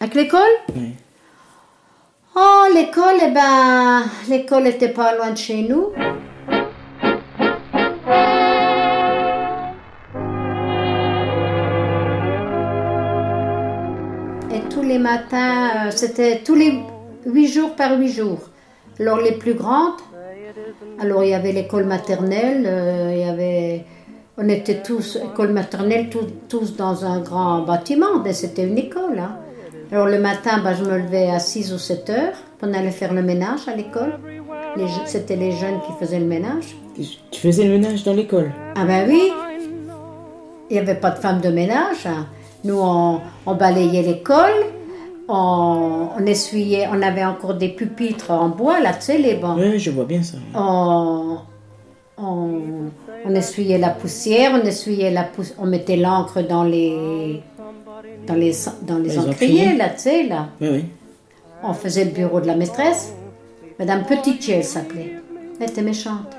Avec l'école Oui. Oh, l'école, eh ben, l'école était pas loin de chez nous. Et tous les matins, euh, c'était tous les huit jours par huit jours. Alors les plus grandes, alors il y avait l'école maternelle, euh, il y avait, on était tous, école maternelle, tous, tous dans un grand bâtiment, mais c'était une école. hein. Alors le matin, ben, je me levais à 6 ou 7 heures, on allait faire le ménage à l'école. C'était les jeunes qui faisaient le ménage. Tu faisais le ménage dans l'école? Ah ben oui, il n'y avait pas de femme de ménage. hein. Nous, on, on balayait l'école, on, on essuyait, on avait encore des pupitres en bois, là, tu sais, les bancs. Oui, je vois bien ça. On, on, on essuyait la poussière, on essuyait la poussière, on mettait l'encre dans les, dans les, dans les, Les encriers, là, tu sais, là. Oui, oui. On faisait le bureau de la maîtresse. Madame Petitje, elle s'appelait. Elle était méchante.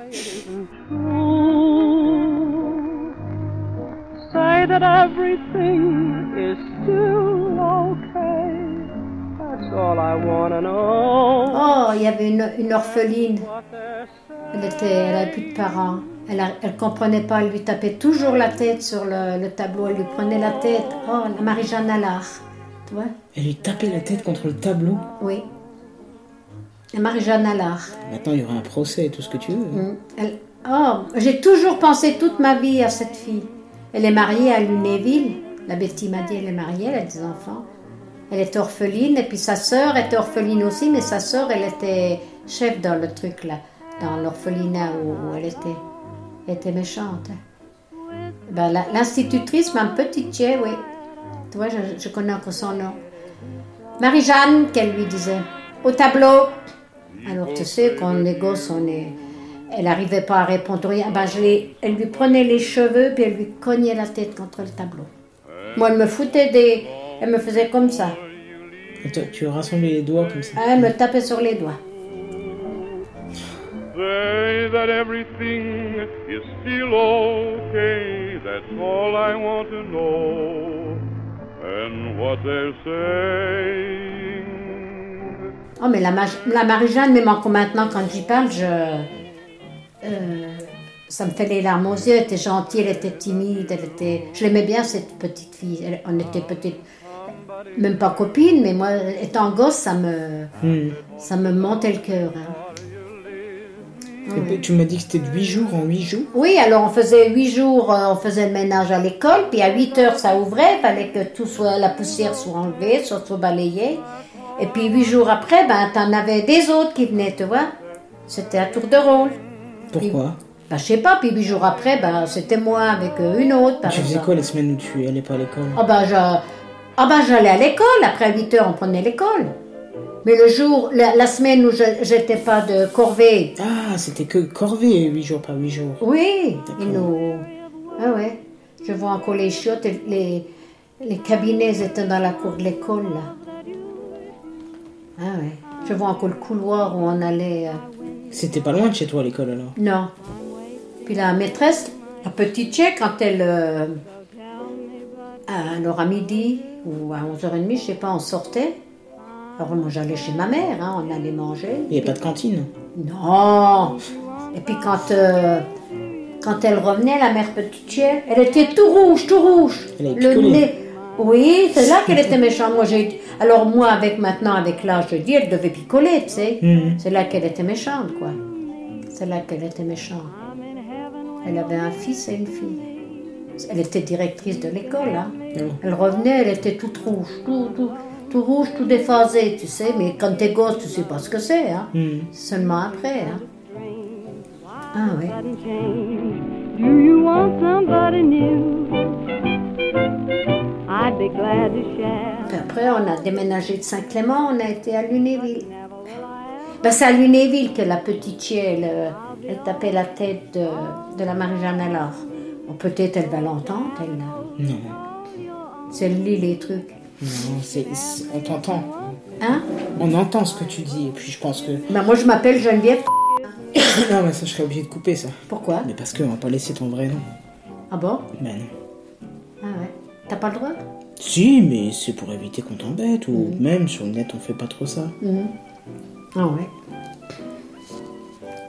Say that everything is still okay. That's all I wanna know. Oh, il y avait une, une orpheline. Elle était, elle avait plus de parents. Elle, elle comprenait pas. Elle lui tapait toujours la tête sur le, le tableau. Elle lui prenait la tête. Oh, la Marie-Jeanne Allard. Tu vois Elle lui tapait la tête contre le tableau. Oui. La Marie-Jeanne Allard. Maintenant, il y aura un procès et tout ce que tu veux. Mm. Elle- Oh, j'ai toujours pensé toute ma vie à cette fille. Elle est mariée à Lunéville. La Betty m'a dit, elle est mariée, elle a des enfants. Elle est orpheline, et puis sa sœur était orpheline aussi, mais sa sœur, elle était chef dans le truc là, dans l'orphelinat où, où elle était. Elle était méchante. Ben, L'institutrice, ma petite Tchè, oui. Tu vois, je, je connais encore son nom. Marie-Jeanne, qu'elle lui disait. Au tableau. Alors, tu sais, quand on est gosse, on est. Elle n'arrivait pas à répondre rien. Ben, je elle lui prenait les cheveux, puis elle lui cognait la tête contre le tableau. Moi, elle me foutait des. Elle me faisait comme ça. Tu rassemblais les doigts comme ça. Elle me tapait sur les doigts. Say that everything is still okay. That's all I want to know. And what they're saying. Oh, mais la, la Marie-Jeanne, même encore maintenant, quand j'y parle, je. euh, ça me fait les larmes aux yeux. Elle était gentille, elle était timide, elle était. Je l'aimais bien, cette petite fille. Elle- on était peut-être. Même pas copines, mais moi, étant gosse, ça me. Hmm. Ça me montait le cœur. hein. Et puis, tu m'as dit que c'était de 8 jours en 8 jours? Oui, alors on faisait huit jours, euh, on faisait le ménage à l'école, puis à 8 heures ça ouvrait, il fallait que tout soit, la poussière soit enlevée, soit, soit balayée. Et puis huit jours après, ben t'en avais des autres qui venaient, tu vois. C'était à tour de rôle. Pourquoi? Ben je sais pas, puis huit jours après, ben c'était moi avec euh, une autre. Par Tu faisais quoi les semaines où tu allais pas à l'école? Ah ben je, ah ben j'allais à l'école, après 8 heures on prenait l'école. Mais le jour, la, la semaine où je j'étais pas de corvée, Ah, c'était que corvée 8 jours par 8 jours. Oui, et nous. Ah ouais. Je vois encore les chiottes, les, les cabinets étaient dans la cour de l'école, là. Ah ouais. Je vois encore le couloir où on allait. euh, C'était pas loin de chez toi l'école alors Non. Puis la maîtresse, la petite tchèque, quand elle. euh, à- alors à midi ou à 11h30, je sais pas, on sortait. Alors moi j'allais chez ma mère, hein, on allait manger. Il n'y avait pas de cantine Non. Et puis quand, euh, quand elle revenait, la mère petite elle était tout rouge, tout rouge. Elle Le nez. Oui, c'est là qu'elle était méchante. Moi, j'ai. Alors moi, avec maintenant, avec l'âge, je dis, elle devait picoler, tu sais. Mhm. C'est là qu'elle était méchante, quoi. C'est là qu'elle était méchante. Elle avait un fils et une fille. Elle était directrice de l'école, hein. Ah. Elle revenait, elle était toute rouge, tout, tout, tout rouge, tout déphasé, tu sais. Mais quand t'es gosse, tu sais pas ce que c'est, hein. Mhm. Seulement après, hein. Ah oui. hadn't changed. Do you want somebody new? I'd be glad to share. Puis après, on a déménagé de Saint-Clément, on a été à Lunéville. Ben, c'est à Lunéville que la petite chienne, elle, euh, elle tapait la tête de, de la Marie-Jeanne. Bon, peut-être elle va l'entendre, elle. Non, Si elle lit les trucs. On t'entend. Hein? On entend ce que tu dis et puis je pense que... Ben, moi, je m'appelle Geneviève. non mais ça je serais obligé de couper ça. Pourquoi? Mais parce qu'on va pas laisser ton vrai nom. Ah bon? Ben non. Ah ouais. T'as pas le droit? Si, mais c'est pour éviter qu'on t'embête, ou même sur le net on fait pas trop ça. Mhm. Ah ouais.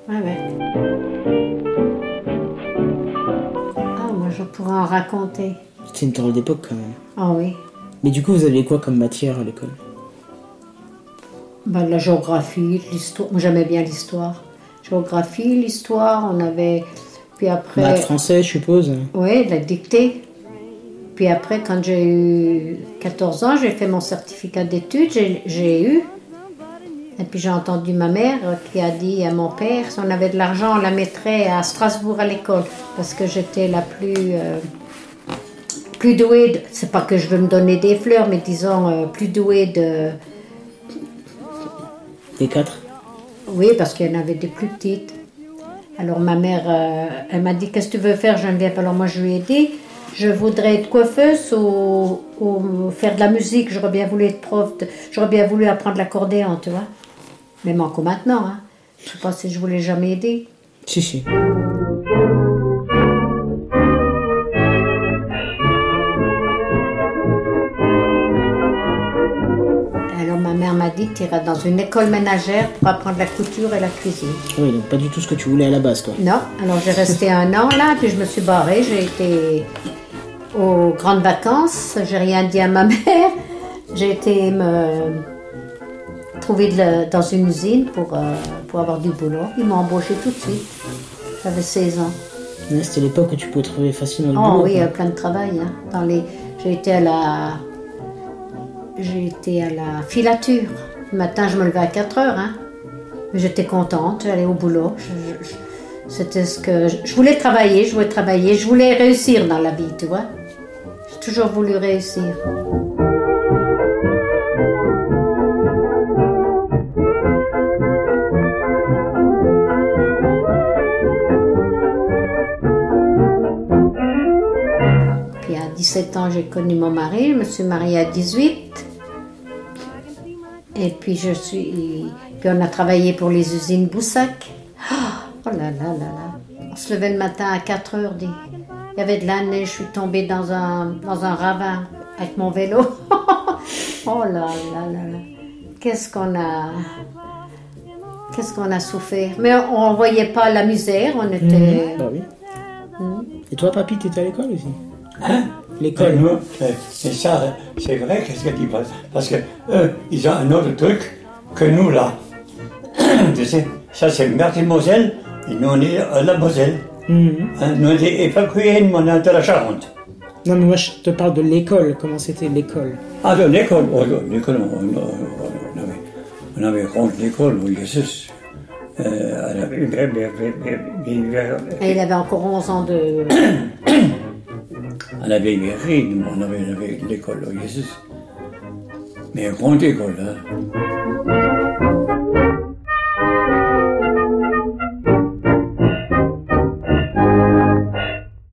Ouais, ouais. Ah, moi je pourrais en raconter. C'est une drôle d'époque quand même. Ah oui. Mais du coup, vous aviez quoi comme matière à l'école? Ben, la géographie, l'histoire. Moi j'aimais bien l'histoire. Géographie, l'histoire, on avait. Puis après. Maths français, je suppose. Oui, la dictée. Puis après, quand j'ai eu 14 ans, j'ai fait mon certificat d'études, j'ai- j'ai eu. Et puis j'ai entendu ma mère qui a dit à mon père, si on avait de l'argent, on la mettrait à Strasbourg à l'école, parce que j'étais la plus, euh, plus douée, de- c'est pas que je veux me donner des fleurs, mais disons euh, plus douée de... Les quatre? Oui, parce qu'il y en avait des plus petites. Alors ma mère, euh, elle m'a dit, qu'est-ce que tu veux faire Geneviève? Alors moi je lui ai dit, je voudrais être coiffeuse ou, ou faire de la musique. J'aurais bien voulu être prof, de- j'aurais bien voulu apprendre l'accordéon, tu vois. Même encore maintenant, hein. Je sais pas si je voulais jamais aider. Si, si. Mère m'a dit, tu iras dans une école ménagère pour apprendre la couture et la cuisine. Oui, donc pas du tout ce que tu voulais à la base, toi. Non, alors j'ai resté un an là, puis je me suis barrée. J'ai été aux grandes vacances, j'ai rien dit à ma mère. J'ai été me trouver de la- dans une usine pour, euh, pour avoir du boulot. Ils m'ont embauché tout de suite. J'avais 16 ans. C'était l'époque où tu pouvais trouver facilement le Oh boulot. oui, quoi. euh, plein de travail. hein. Dans les... J'ai été à la... J'ai été à la filature. Le matin, je me levais à 4 heures. Hein. J'étais contente, j'allais au boulot. Je- C'était ce que... Je voulais travailler, je voulais travailler. Je voulais réussir dans la vie, tu vois. J'ai toujours voulu réussir. Puis à 17 ans, j'ai connu mon mari. Je me suis mariée à 18. Et puis je suis. Puis on a travaillé pour les usines Boussac. Oh là là là là. On se levait le matin à 4 heures. Il y avait de la neige. Je suis tombée dans un, dans un ravin avec mon vélo. oh là là là là. Qu'est-ce qu'on a. Qu'est-ce qu'on a souffert? Mais on ne voyait pas la misère. On était. Bah oui. Et toi, papy, t'étais à l'école aussi? Hein L'école. Et nous, c'est- c'est ça, c'est vrai, qu'est-ce que tu penses? Parce que eux, ils ont un autre truc que nous là. tu sais, ça c'est Martine-Moselle, et nous on est à la Moselle. Mhm. Hein, nous on est évacués, nous on est de la Charente. Non, mais moi, je te parle de l'école. Comment c'était l'école Ah, de l'école, oh, l'école, on, on- on- on avait, on avait contre l'école, Jésus. Euh, elle avait encore 11 ans de. La vieille mairie, nous, on avait, on avait l'école. Mais une grande école, hein.